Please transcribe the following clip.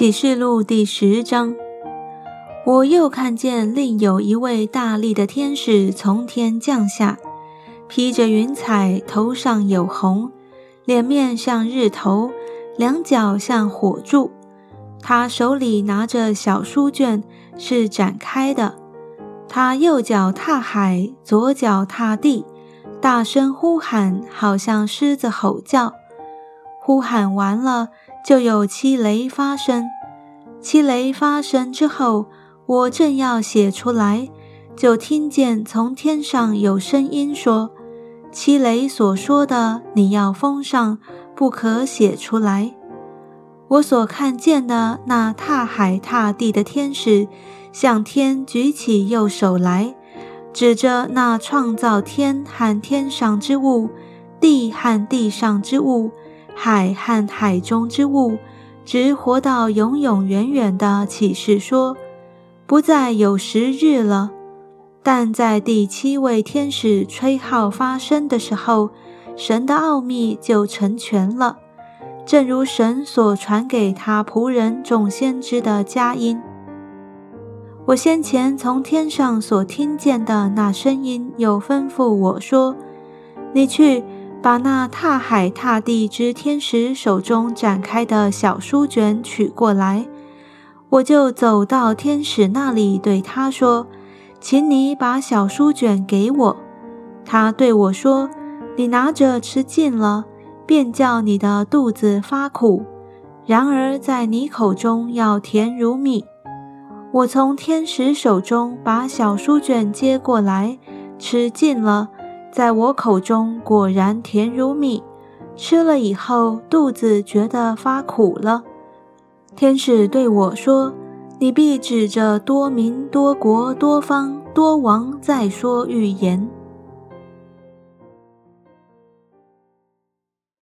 启示录第十章，我又看见另有一位大力的天使从天降下，披着云彩，头上有红，脸面像日头，两脚像火柱。他手里拿着小书卷，是展开的。他右脚踏海，左脚踏地，大声呼喊，好像狮子吼叫。呼喊完了。就有七雷发生，七雷发生之后，我正要写出来，就听见从天上有声音说：“七雷所说的，你要封上，不可写出来。”我所看见的那踏海踏地的天使，向天举起右手来，指着那创造天和天上之物，地和地上之物。海和海中之物，直活到永永远远的启示说，不再有时日了。但在第七位天使吹号发声的时候，神的奥秘就成全了，正如神所传给他仆人众先知的佳音。我先前从天上所听见的那声音，又吩咐我说：“你去。”把那踏海踏地之天使手中展开的小书卷取过来，我就走到天使那里，对他说：“请你把小书卷给我。”他对我说：“你拿着吃尽了，便叫你的肚子发苦；然而在你口中要甜如蜜。”我从天使手中把小书卷接过来，吃尽了。在我口中果然甜如蜜，吃了以后肚子觉得发苦了。天使对我说：“你必指着多民、多国、多方、多王在说预言。”